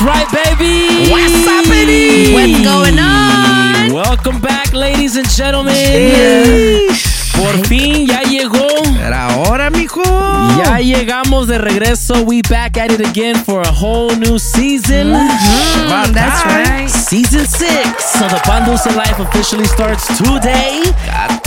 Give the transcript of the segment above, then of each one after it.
That's right, baby. What's happening? What's going on? Welcome back, ladies and gentlemen. Por fin ya llegó. Era hora, mijo. Ya llegamos de regreso. We back at it again for a whole new season. About that's right. Season six. So the Pan Dulce Life officially starts today.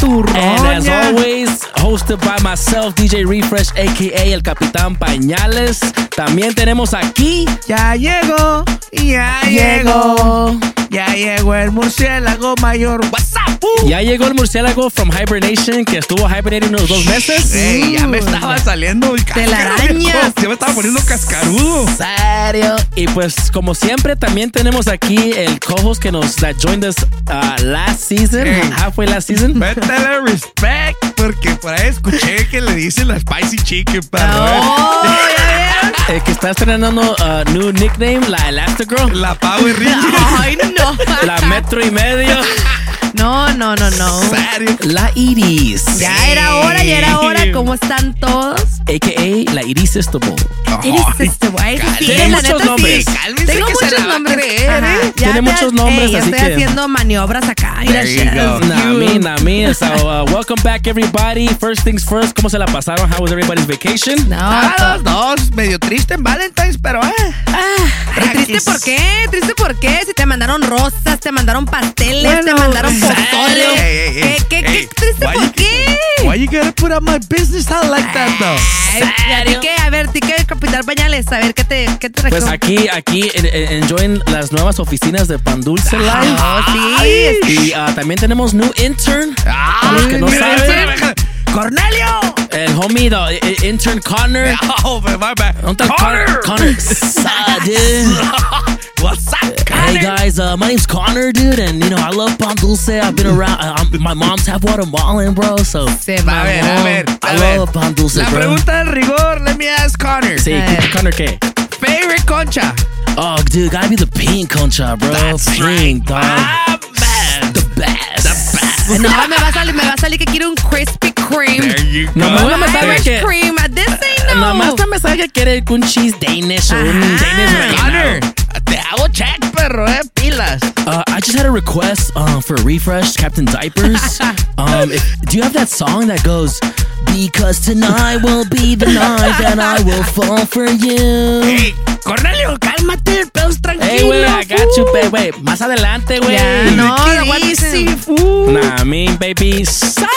And as always, hosted by myself, DJ Refresh, aka El Capitán Pañales. También tenemos aquí. Ya llegó, ya llegó. Ya llegó el murciélago mayor. What's up? Uh. Ya llegó el murciélago from Hibernation, que estuvo hibernating unos dos meses. Ey, ya me estaba saliendo el Telarañas. Ya me estaba poniendo cascarudo. serio. Y pues como siempre también tenemos aquí el co-host que nos that joined us uh, last season, Hey. halfway last season. Métele respect, porque por ahí escuché que le dicen la spicy chicken, perro. Oh, ¿eh? El que está estrenando uh, new nickname, la Elastigirl, La Power Ranger. Ay, no. la metro y medio, No, no, no, no. La Iris, Ya era hora, ya era hora. ¿Cómo están todos? a.k.a. la. Eres este güey. Sí, Tiene la muchos neta, sí. nombres. Cálmese Tengo que se muchos la nombres. creer. ¿eh? Tiene muchos nombres, ey, así estoy que- haciendo maniobras acá. Nah, me. So, uh, welcome back, everybody. First things first, ¿cómo se la pasaron? How was everybody's vacation? No, Ah, los dos, medio triste en Valentine's, pero eh. Ay, ¿Triste por qué? ¿Triste por qué? Si te mandaron rosas, te mandaron pasteles, te mandaron pozole. ¿Qué, qué, qué Why por you- qué? Why you gotta put on my business out like that, though? Ay, qué, a ver, ti qué, Capital Pañales, a ver qué te, qué te Pues aquí, aquí, en- en- enjoying las nuevas oficinas de Pan Dulce Live. Oh, sí. Y uh, también tenemos new intern. Para los que no saben. ¡Cornelio! el homie, the intern Connor. Oh, man, my bad. ¿Dónde está Connor? Connor. Sa, dude. What's up, Hey guys, uh, my name's Connor, dude, and you know I love Pan Dulce. I've been around. Uh, I'm, my mom's half Guatemalan, bro. So Se A ver, a ver, I a ver. love Pan Dulce, La bro. pregunta del rigor, let me ask Connor. Sí, Eh. Connor, ¿qué? Favorite concha? Oh, dude, gotta be the pink concha, bro. That's pink, dog. Ah, man. The best. The best. No, me va a salir, me va a salir que quiero un Krispy Kreme. No, no me Irish que- cream, this ain't no. Nomás no me sabe que quiere un cheese Danish o un. Danish. Te hago check, perro, eh, pilas. Uh, I just had a request um, for a refresh, Captain Diapers. um, if, do you have that song that goes, Because tonight will be the night that I will fall for you? Hey, Cornelio, cálmate, pedos tranquilo. Hey, güey, I got you. Wait, más adelante, güey. Ya, no, ¿Qué aguántese. dice, fu? Nah, I mean, baby. sa.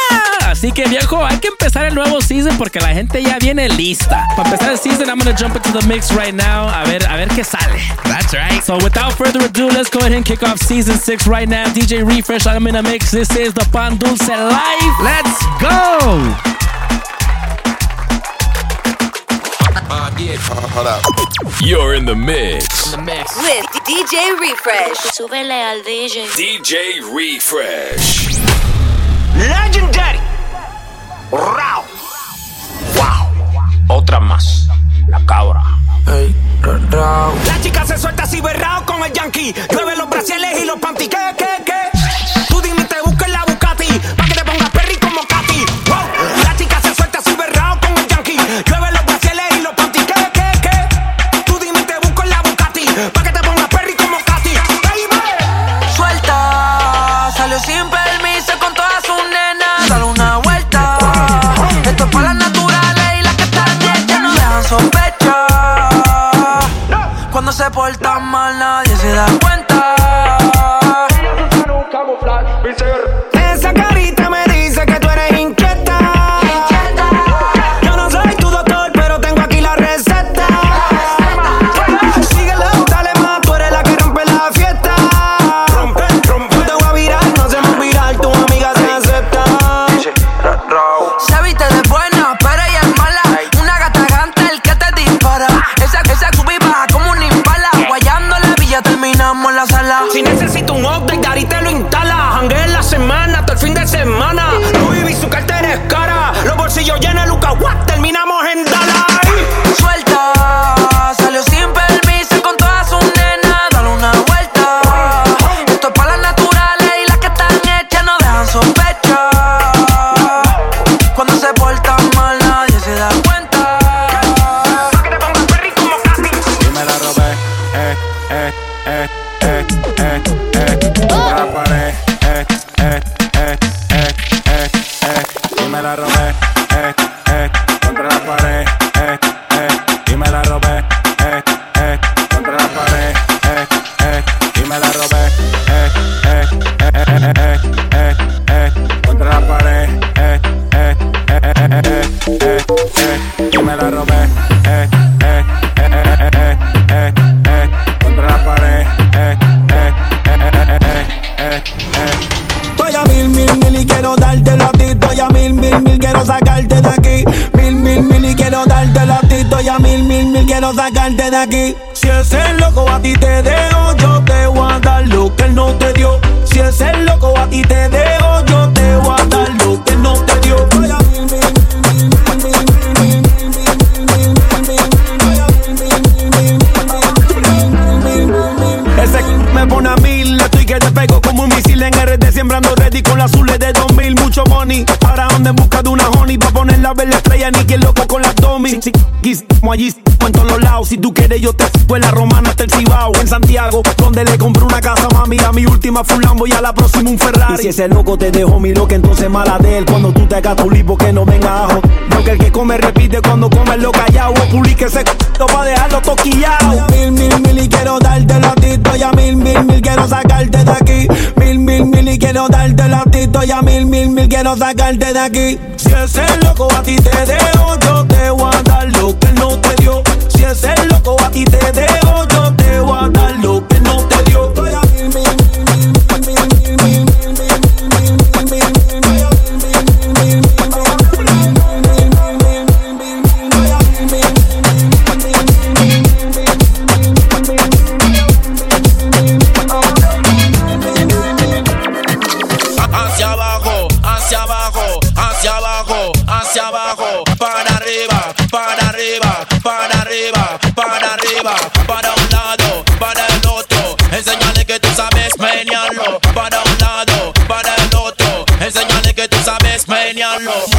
Así que, viejo, hay que empezar el nuevo season porque la gente ya viene lista. Para empezar el season, I'm gonna jump into the mix right now. A ver, a ver qué sale. That's right. So without further ado, let's go ahead and kick off season six right now. DJ Refresh, I'm in a mix. This is the Pan Dulce Live. Let's go. You're in the mix. with DJ Refresh. Súbele al DJ. DJ Refresh. Legendary. Con el yankee. Llueve money. Ahora ando busca de una la vez la estrella, ni que loco con las domi. Como allí, en todos los lados. Si tú quieres, yo te en la romana hasta el Cibao. En Santiago, donde le compré una casa, mami. A mi última fue un Lambo y a la próxima un Ferrari. Y si ese loco te dejó mi loca, entonces mala de él. Cuando tú te hagas tu lipo, que no venga ajo. Porque el que come repite cuando come lo callado. Publique ese c***o pa' dejarlo toquillado. Mil, mil, mil y quiero darte la tito. Ya mil, mil, mil quiero sacarte de aquí. Mil, mil, mil y quiero darte la tito. Ya mil, mil, mil quiero sacarte de aquí. Si ese loco a ti te dejo, yo te voy a dar lo que él no te dio. Si es el loco a ti te dejo, yo te voy a. Mario.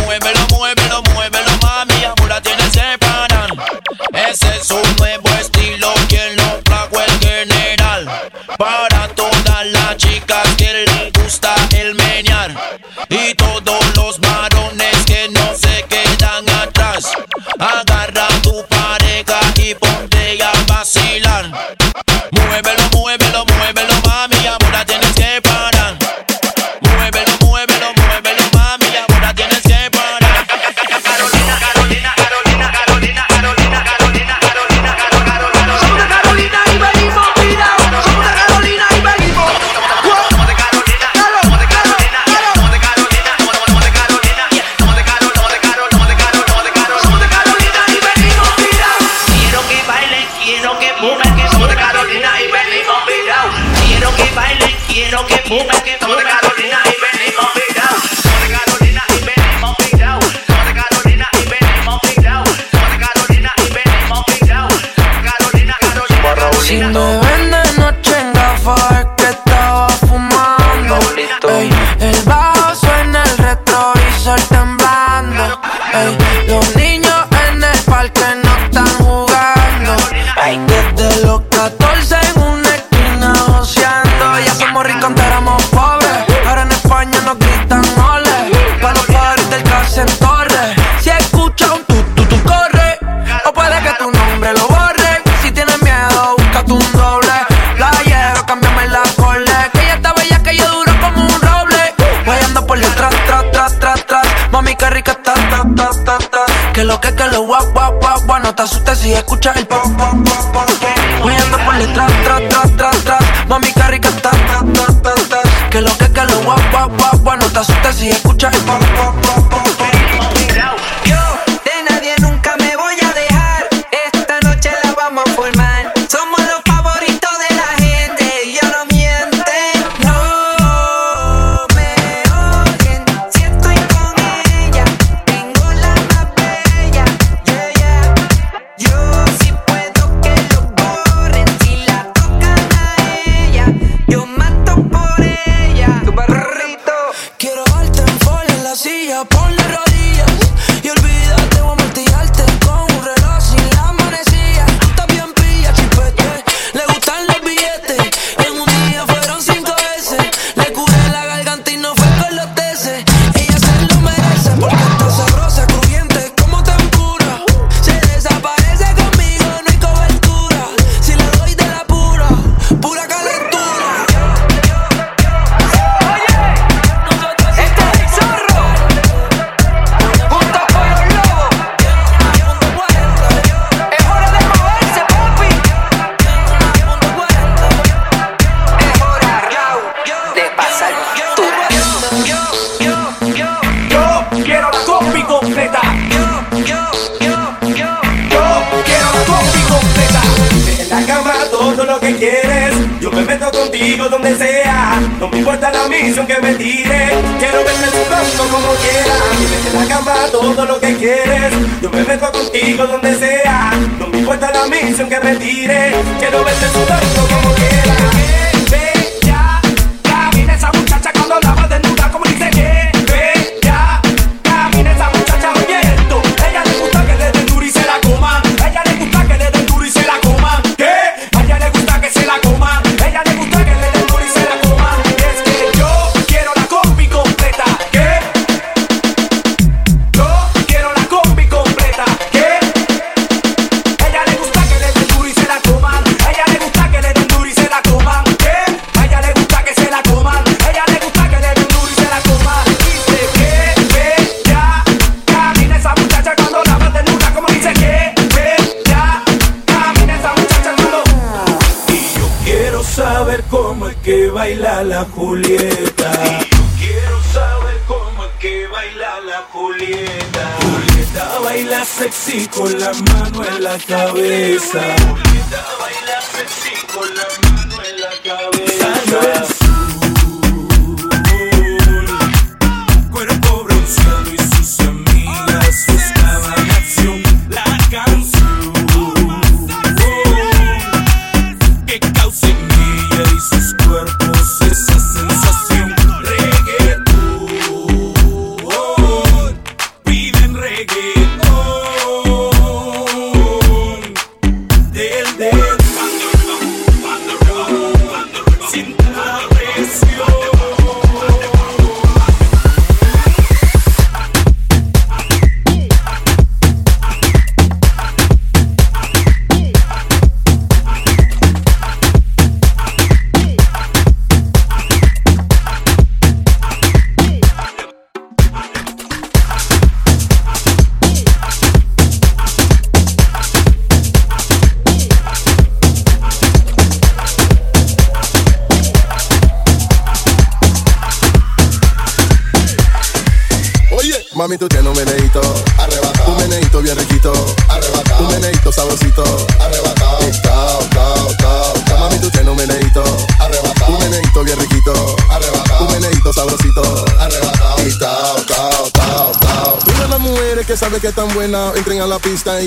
Lisa.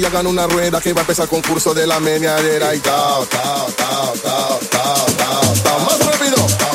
y hagan una rueda que va a empezar el concurso de la meneadera y tao, tao, tao, tao, tao, tao, tao, más rápido.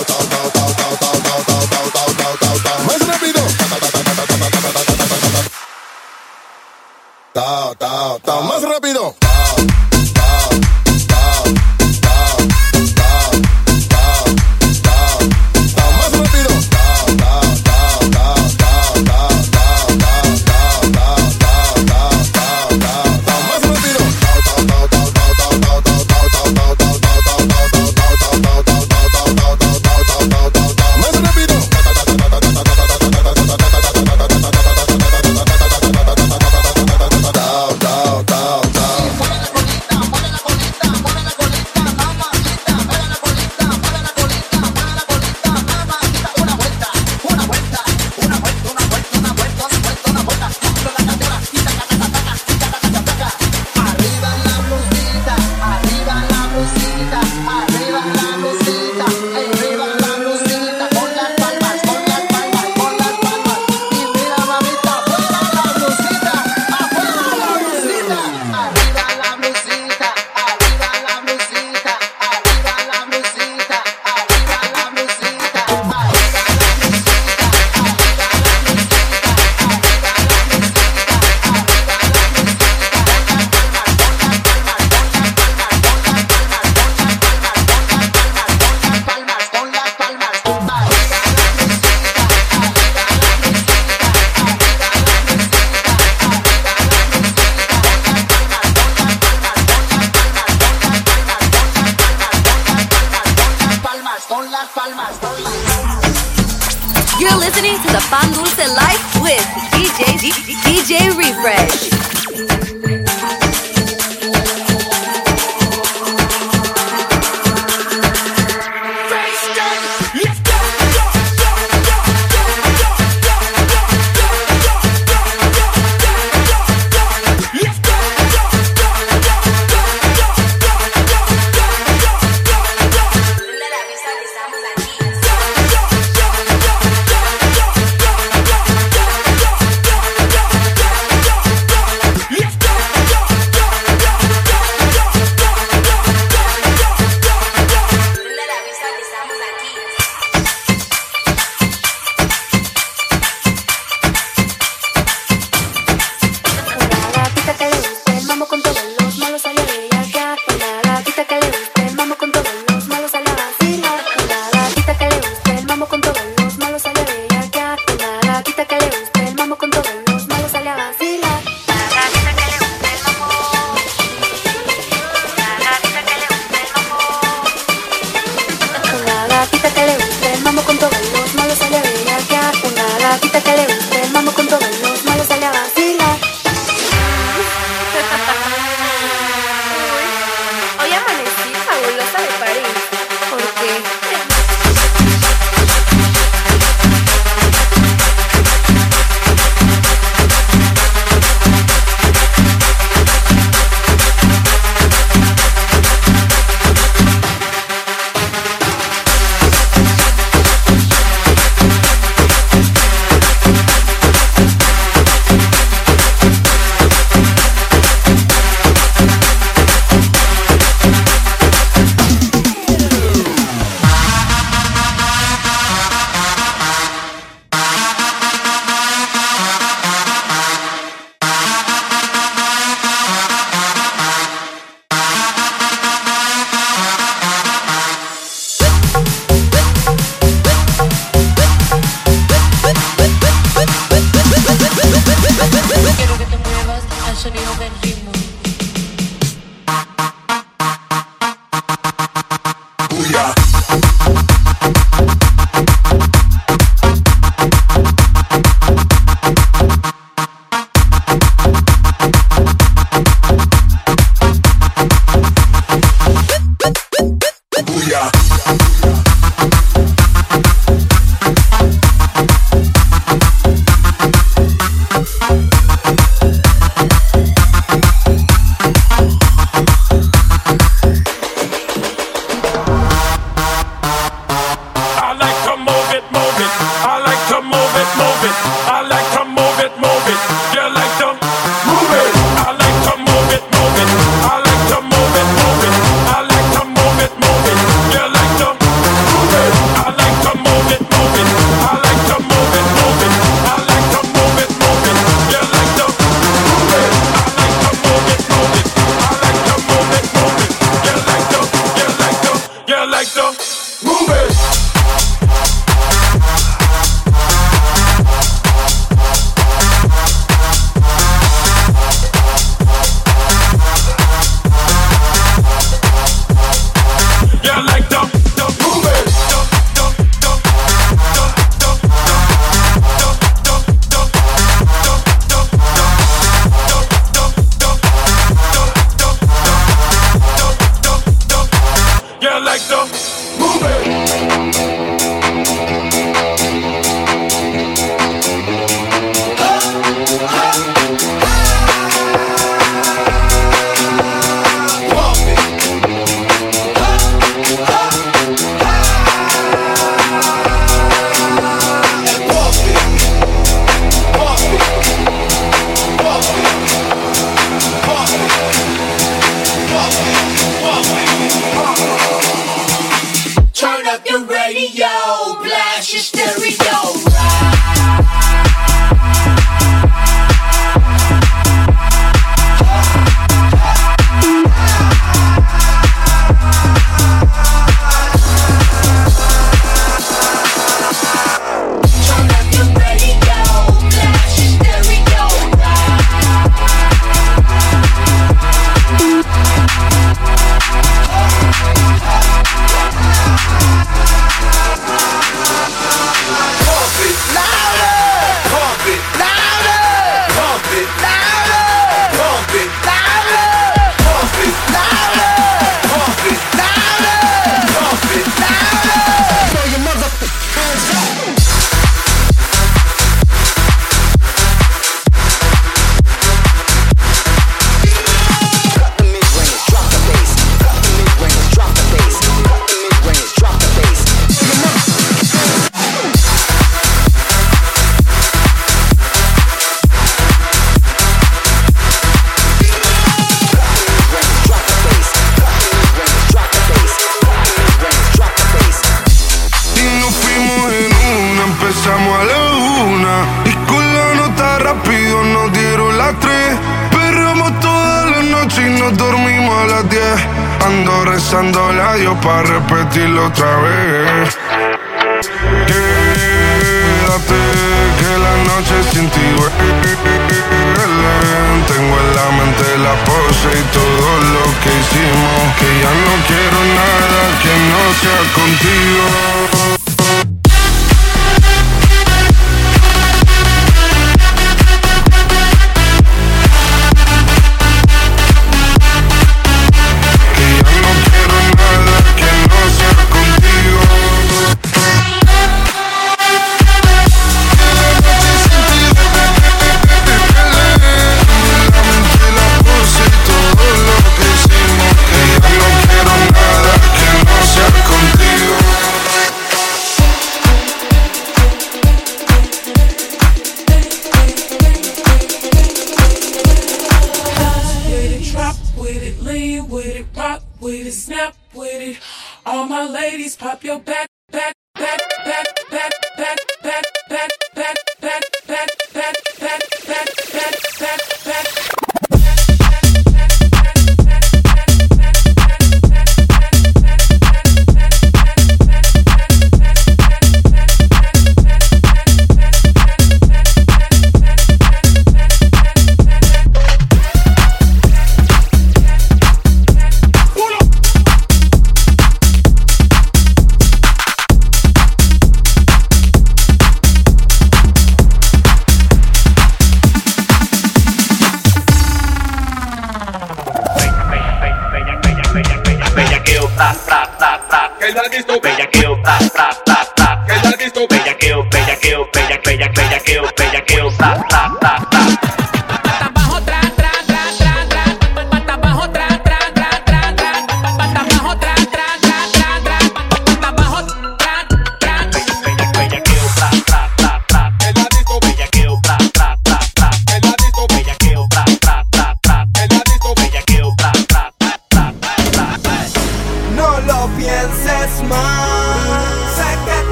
You're listening to the Pan Life with DJ DJ Refresh.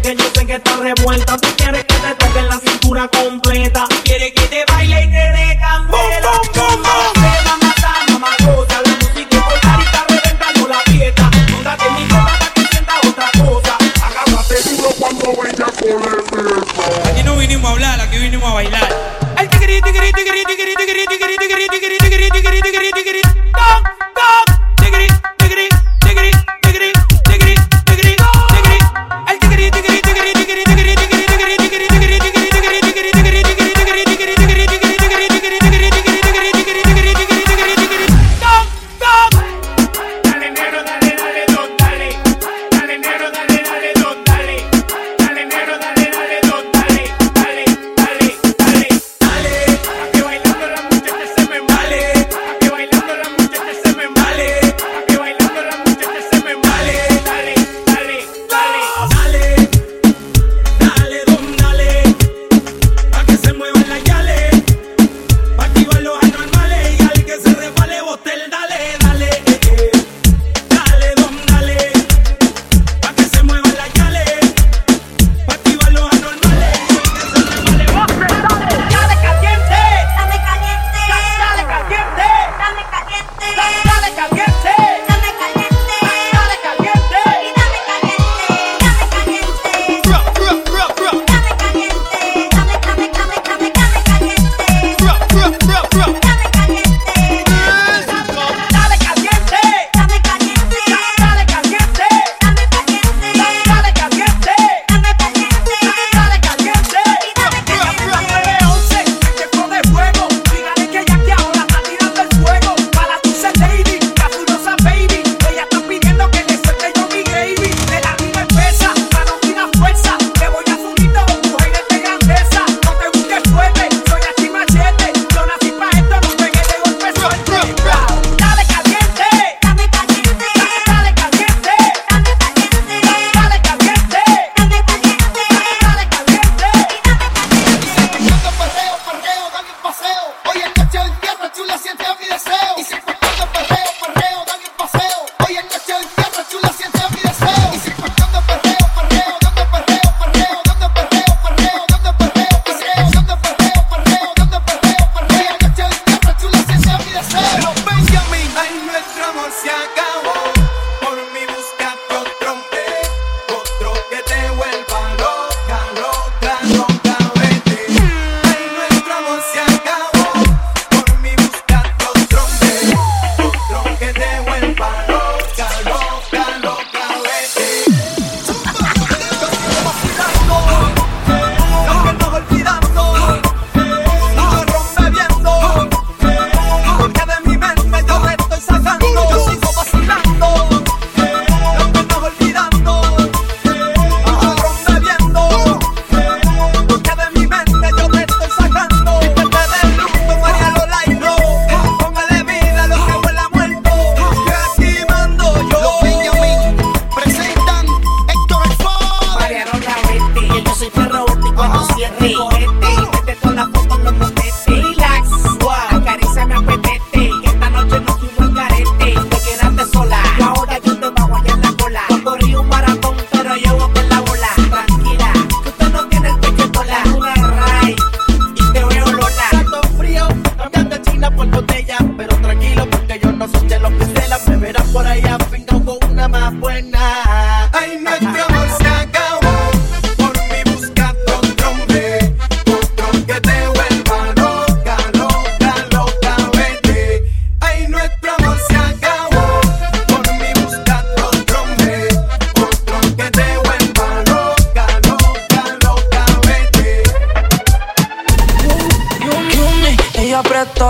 Que yo sé que está revuelta.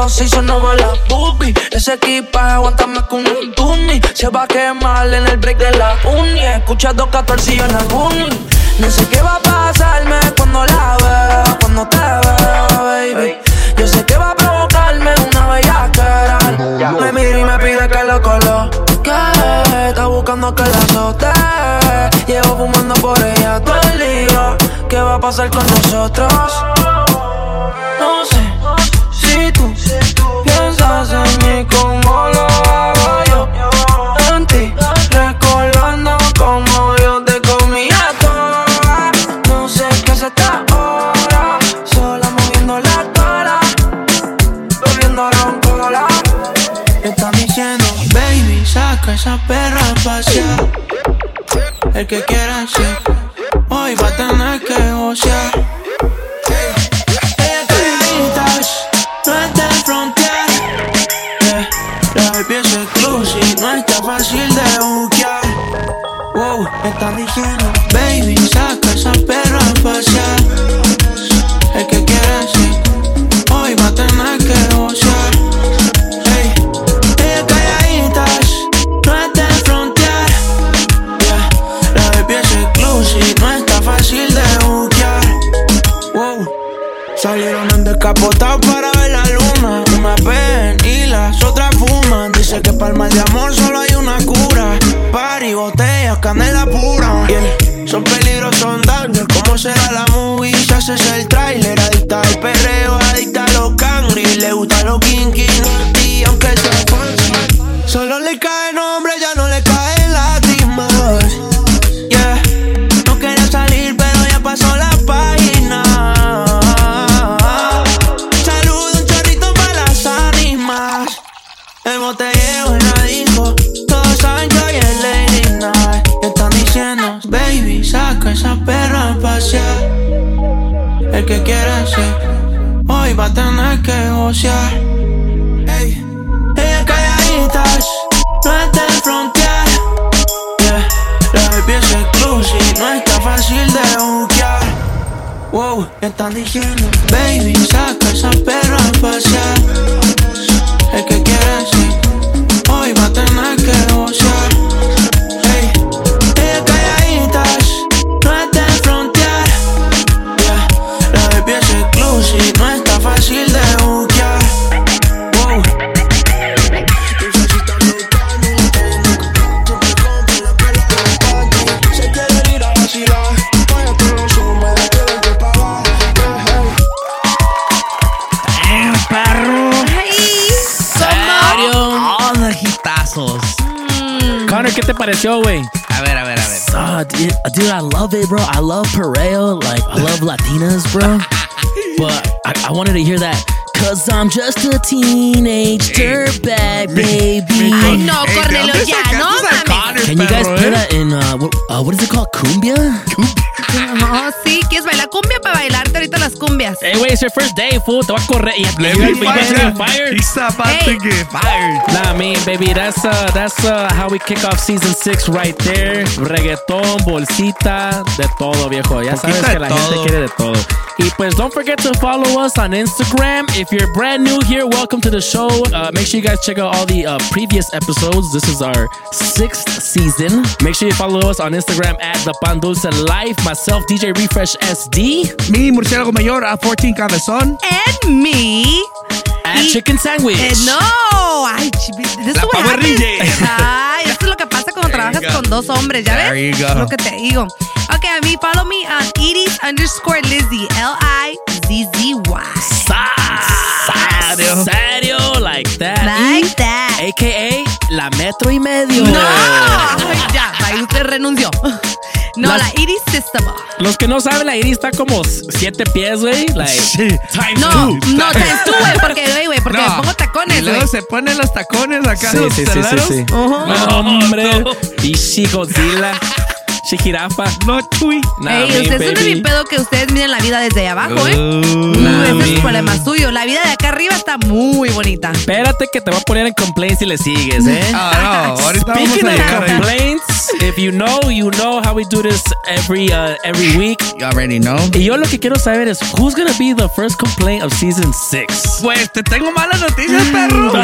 Se hizo nueva la boobie. Ese equipaje aguanta más que un tuni. Se va a quemar en el break de la uni. Escucha 214 y yo en la uni. No sé qué va a pasarme cuando la vea, cuando te vea, baby. Yo sé que va a provocarme una bellaquera. Me mira y me pide que lo coloque. Está buscando que la azote. Llevo fumando por ella todo el día. ¿Qué va a pasar con nosotros? No El que quiera ser, hoy va a tener que gocear. Movie? Si están Connor, ¿qué te pareció, güey? A ver, a ver, a ver. Ah, dude, dude, I love it, bro. I love Pareo. Like, I love Latinas, bro. but I, I wanted to hear that. Cause I'm just a teenage dirtbag, baby. Ay, no, Cornelio, ya, no mames. Can you guys perro, play eh? that in, uh, what, uh, what is it called? Cumbia? No, sí, ¿quieres bailar cumbia para bailarte ahorita las cumbias? Hey, wait, it's your first day, fool. Te va a correr. Y Let me guys- fire. fired. He's about Hey. to get fired. Nah, me, baby, that's uh, that's uh, how we kick off season six right there. Reggaetón, bolsita, de todo, viejo. Ya sabes que de la gente quiere de todo. Y pues don't forget to follow us on Instagram. If you're brand new here, welcome to the show. Uh, make sure you guys check out all the uh, previous episodes. This is our sixth season. Make sure you follow us on Instagram at the Pan Dulce Life. Myself, DJ Refresh SD. Mi murciélago mayor a 14 cabezón. And me. At Y- Chicken Sandwich. Eh, no, ay, this is La what Power. Ay, esto es lo que pasa cuando trabajas you go. con dos hombres, ¿ya There ves? you go. Lo que te digo. Ok, a mí, follow me on Edie's underscore Lizzy, L-I-Z-Z-Y. Serio. Serio, like that. Like that. AKA la metro y medio. No, ya, ahí usted renunció. No, Las- la Edie's Sistema. Los que no saben, la iris está como siete pies, güey. Like, times No, two. no, times two, güey, porque, güey, güey, porque No. me pongo tacones, Y luego güey. se ponen los tacones acá Sí, los sí, sí, sí, sí. Ujú. No, hombre. Pichi Godzilla. Shijirafa. No, chuy. Nah, Ey, ustedes no es baby. mi pedo que ustedes miren la vida desde abajo, ¿eh? Uh, Nah, Ese es el problema suyo. La vida de acá arriba está muy bonita. Espérate que te voy a poner en complaints si le sigues, ¿eh? Ah, no, ahorita vamos Speaking a of complaints, if you know, you know how we do this every uh, every week. You already know. Y yo lo que quiero saber es who's gonna be the first complaint of season six. Pues te tengo malas noticias, perro.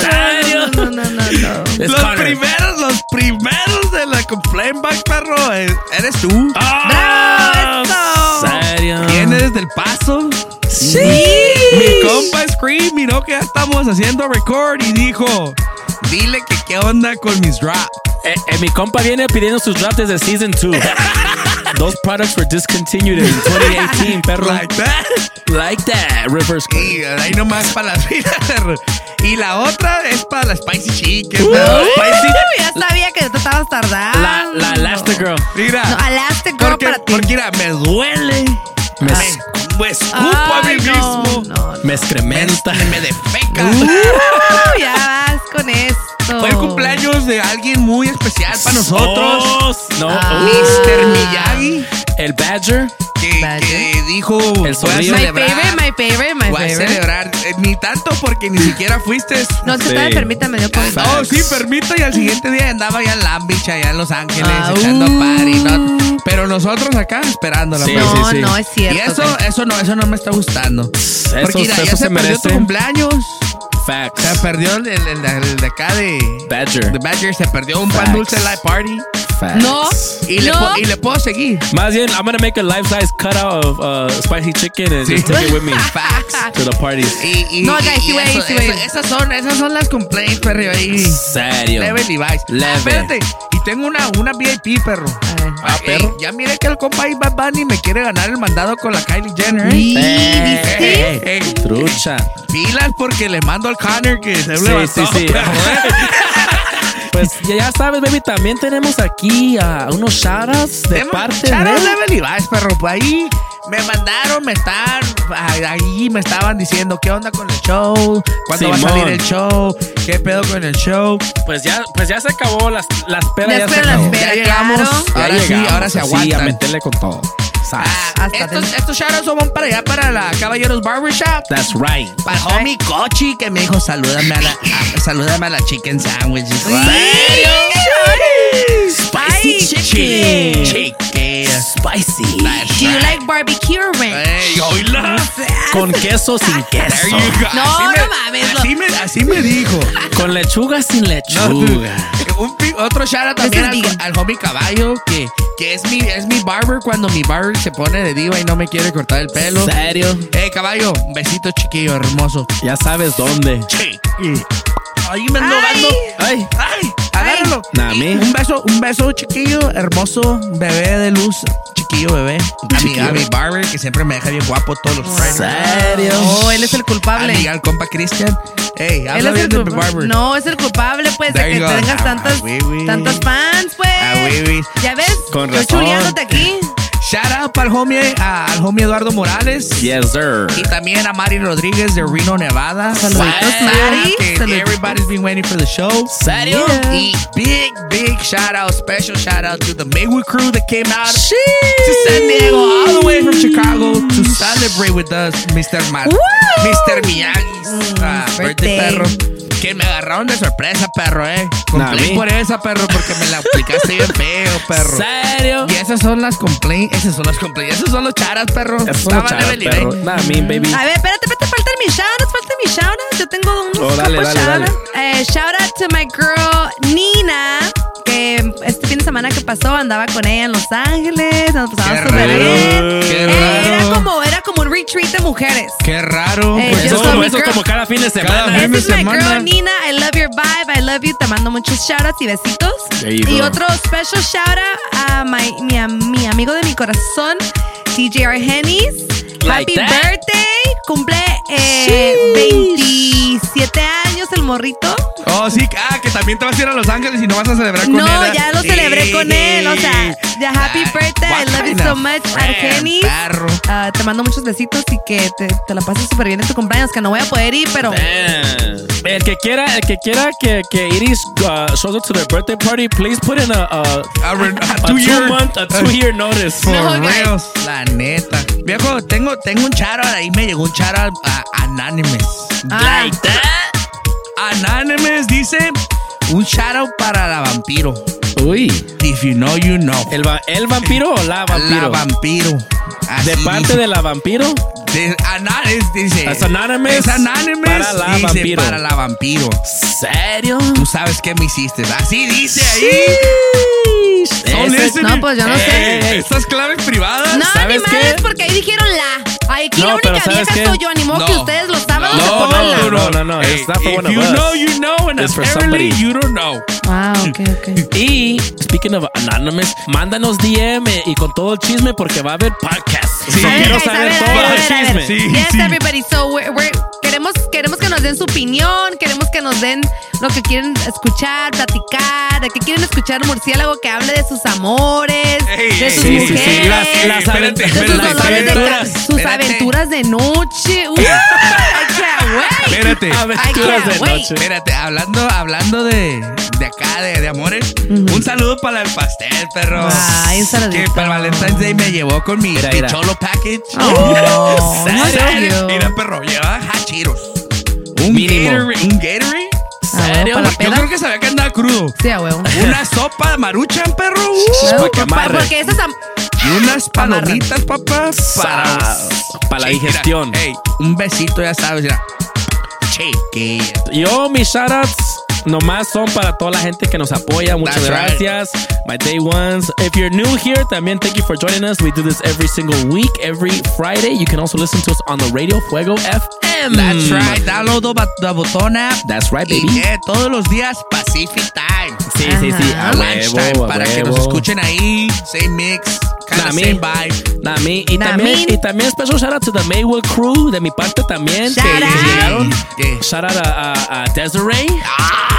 ¿Serio? No, no, no, no. Es Los Connor. primeros, los primeros back, perro, eh, eres tú. Ah, ¿Serio? ¿Quién eres del paso? Sí. Mi compa Scream miró que ya estamos haciendo record y dijo, dile que qué onda con mis drops. Eh, eh, mi compa viene pidiendo sus drops desde season 2. Those products were discontinued in 2018, perro. Like that. Like that, reverse. Y ahí nomás para las filas, perro. Y la otra es para la Spicy Chicken. Uh, perro. Uy, Spicy. ya sabía que te estabas tardando. La, la Elastigirl. Mira. No, Elastic Girl porque, para ti. porque mira, me duele. Me, Me escupo a mí no, mismo. no. me excrementa. Me defeca. Uh, ya vas con esto. Fue el cumpleaños de alguien muy especial para nosotros. Oh, no. Ah. Mr. Miyagi. El Badger. Que, Badger. que dijo El voy a zorrillo. My celebrar. favorite, my favorite, my voy a favorite. celebrar. Eh, ni tanto porque ni siquiera fuiste. No, se Sí. estaba enfermita, me dio COVID. Oh, sí, permito. Y al siguiente día andaba ya en Beach, allá en Los Ángeles, Ah, echando uh. party. ¿no? Pero nosotros acá esperándola. Sí, pues. No, sí, sí. no es cierto. Y eso, eso no, eso no me está gustando. Eso, Porque mira, ya eso se, se perdió tu merece. cumpleaños. Facts. Se perdió el, el- el- el de acá de, Badger. de Badger. Se perdió un pan dulce live party. Facts. No. Y, le, No. po- y le puedo seguir. Más bien, I'm gonna make a life size cutout of uh, spicy chicken and just take it with me Facts. to the parties. Y, y- No, guys, sí, güey, sí, güey. esas, son, esas son las complaints, perro. Ahí. Serio. Leve Levi's. Leve. Ah, espérate. Y tengo una, una VIP, perro. Ver. Ah, Ey, perro. ya mire que el compa ahí Bad Bunny me quiere ganar el mandado con la Kylie Jenner. ¿eh? Sí, Eh, ¿viste? Ey, ey, ey. Trucha. Pilas porque le mando al Connor que se Sí, levantó. sí, sí. Pues ya, ya sabes, baby, también tenemos aquí a unos shoutouts de parte shout out de... Levi's, perro. Pues ahí me mandaron, me están, ahí me estaban diciendo qué onda con el show, cuándo va a Simón. salir el show, qué pedo con el show. Pues ya, pues ya se acabó la, la espera, La ya se acabó. espera. ya llegamos, claro. Ya ahora sí, llegamos, ahora se así, aguantan. a meterle con todo. ¿sabes? Ah, estos, dentro. estos shoutouts son para allá, para la Caballeros Barbershop. That's right. Para el homie Cochi que me dijo salúdame a la, a- salúdame a la chicken sandwich. Spicy chicken. Chicken. Spicy. That's Do you right. like barbecue or ranch? Ey, oíla. Con queso sin There queso. you go. No, Así no me- mames, Así me, así me dijo. Con lechuga sin lechuga. Un otro shout out también al, al homie caballo que, que es mi es mi barber cuando mi barber se pone de diva y no me quiere cortar el pelo. ¿Serio? Hey caballo, un besito chiquillo hermoso. Ya sabes dónde. Sí. Ahí me ando Ay. Ay. Ay, Nah, Y me. Un beso, un beso chiquillo, hermoso, bebé de luz, chiquillo bebé. A mi, Chiquillo. a mi barber que siempre me deja bien guapo todos los Fridays. ¿Serio? Oh, él es el culpable. Amiga, al compa Cristian. Hey, Él habla bien de mi barber. No, es el culpable, pues, de que tengas Ah, tantos, oui, oui. tantos fans, pues. Ah. Ya ves, Con razón. chuleándote aquí. Shout out el homie, a- al homie Eduardo Morales. Yes, sir. Y también a Mari Rodríguez de Reno, Nevada. Saluditos. Mari. Everybody's been waiting for the show. ¿Serio? Yeah. Y big, big shout out, special shout out to the Maywood crew that came out to San Diego, all the way from Chicago to celebrate with us, Mr. Ma- Mr. Miyagi's ah, birthday, birthday. perro. Que me agarraron de sorpresa, perro, eh. Complain por esa, perro, porque me la aplicaste bien feo, perro. ¿Serio? Y esas son las complaints, esas son las complaints, esos son los charas, perro. Esos son los de perro. Belly, Nah, me, baby. A ver, espérate, espérate, faltan mis shoutouts, faltan mis shoutouts. Yo tengo unos Oh, dale, dale, dale. Eh, shout out to my girl Nina, que este fin de semana que pasó andaba con ella en Los Ángeles, nos pasamos súper bien. qué Eh, raro. era como un retreat de mujeres. Qué raro. Eh, pues, Eso, como, como cada fin de Cada semana. fin Esta de semana. girl Nina, I love your vibe, I love you, te mando muchos shoutouts y besitos. Y otro special shoutout a my, mi, am- mi amigo de mi corazón, DJ Argenis. Like Happy that. birthday, cumple eh, 27 años el morrito. Oh, sí, ah, que también te vas a ir a Los Ángeles y no vas a celebrar con él. No, ¿eh? ya lo celebré con él, o sea, ya happy Ah, birthday, I love you so much, Argenis. Ah, te mando muchos besitos y que te, te la pases súper bien en tu cumpleaños, que no voy a poder ir, pero... Damn. El que quiera, el que quiera que, que Iris uh, shows up to their birthday party, please put in a, a, A, re- a a two year- month, a two year notice. For No, guys. la neta. Viejo, tengo, tengo un charo, ahí me llegó un charo a, a Anonymous. Ah. Like that. Anonymous dice, Un shout out para la vampiro. Uy. If you know, you know. ¿El, va- el vampiro o la vampiro? La vampiro. Así ¿De parte dice. de la vampiro? De, anonymous, dice. Es anonymous Es anonymous. para la dice, vampiro. Para la vampiro. ¿Serio? Tú sabes qué me hiciste. Así dice ahí. Son Ese-. No, pues yo no sé. Eh, Estas claves privadas. No, ¿sabes ni qué? porque ahí dijeron la. Aquí No, la única ¿sabes vieja qué? soy yo. Animó No. que ustedes No, no, no, no, no. Hey, It's not for if one of you us. know, you know, and It's for apparently somebody. you don't know. Wow, ok, ok. Y, speaking of anonymous, mándanos DM y con todo el chisme porque va a haber podcast. Sí. So, A ver, quiero guys, a saber ver, a todo ver, a el ver, a ver. chisme. Sí, Yes, sí. everybody. So, we're, we're- queremos, queremos que nos den su opinión, queremos que nos den lo que quieren escuchar, platicar, de que quieren escuchar un murciélago que hable de sus amores, Ey, de ey, sus Sí, sí, mujeres, sí. Las, las, Espérate, de sus espérate, dolores de sus Espérate. aventuras de noche. Wait. Espérate. Aventuras de wait. noche. Espérate, hablando, hablando de, de acá, de, de amores, un saludo para el pastel, perro. Ay, un saludito. Que para Valentine's Day me llevó con mi Mira, mira. picholo package. Oh, no ¿Serio? serio. Mira, perro, lleva hachiros. Un Mínimo. Gatorade. Un Gatorade. ¿Serio? para la Yo creo que sabía que andaba crudo. Sí, a huevo. Una sopa de maruchan, perro. Pa' que Pa- amarre. Porque esas am- Y unas palomitas, papá. Para, Para la Sí, mira, digestión. ey, un besito, ya sabes, mira. Chiquilla. Yo, mis shoutouts nomás son para toda la gente que nos apoya. Muchas That's right. gracias. My day ones. If you're new here, también thank you for joining us. We do this every single week, every Friday. You can also listen to us on the radio Fuego FM. That's right. Download the, botón app. That's right, Y baby. eh, todos los días Pacific Time. Sí, sí, sí. A Lunchtime. huevo, a para que nos escuchen ahí. Same mix. Nah, same vibe. Nah, me. Y Nah, también, me. y también special shout out to the Maywood crew de mi parte también. Shout que out. llegaron. Yeah. Shout out a, a, a Desiree. Ah,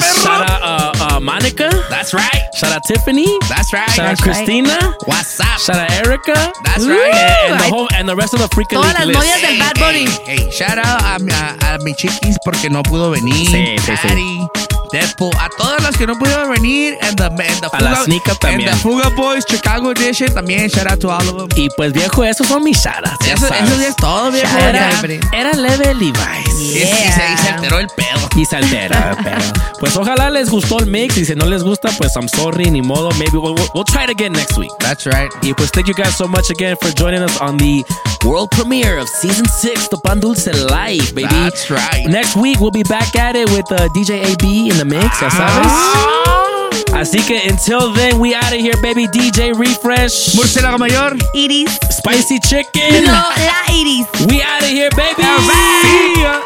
Shout out a, a Monica. That's right. Shout out Tiffany. That's right. Shout out That's right. Christina. What's up? Shout out Erica. That's Ooh, right. And, and the whole and the rest of the freaking Todas las list. novias del Bad Bunny. Hey, hey, shout out a, mi- a, a mi chiquis porque no pudo venir. Sí, sí, sí. Deadpool, a todas las que no pudieron venir. And the, and the A la Fuga- Sneaker también. And the Fuga Boys Chicago Edition también. Shout out to all of them. Y pues viejo, esos son mis shoutouts. Eso, eso es todo, viejo. Out, Era leve Levi's. Y, y se, y se alteró el pedo. Y se altera, pero pues ojalá les gustó el mix y si no les gusta, pues I'm sorry, ni modo. Maybe we'll, we'll, we'll try it again next week. That's right. Y pues thank you guys so much again for joining us on the world premiere of season six, The Pan Dulce Live, baby. That's right. Next week we'll be back at it with uh, DJ AB the mix, ya sabes. Ah. Así que until then, we out of here, baby. DJ Refresh, Murciélago Mayor. Iris. Spicy Chicken. No, la Iris. We out of here, baby. See ya.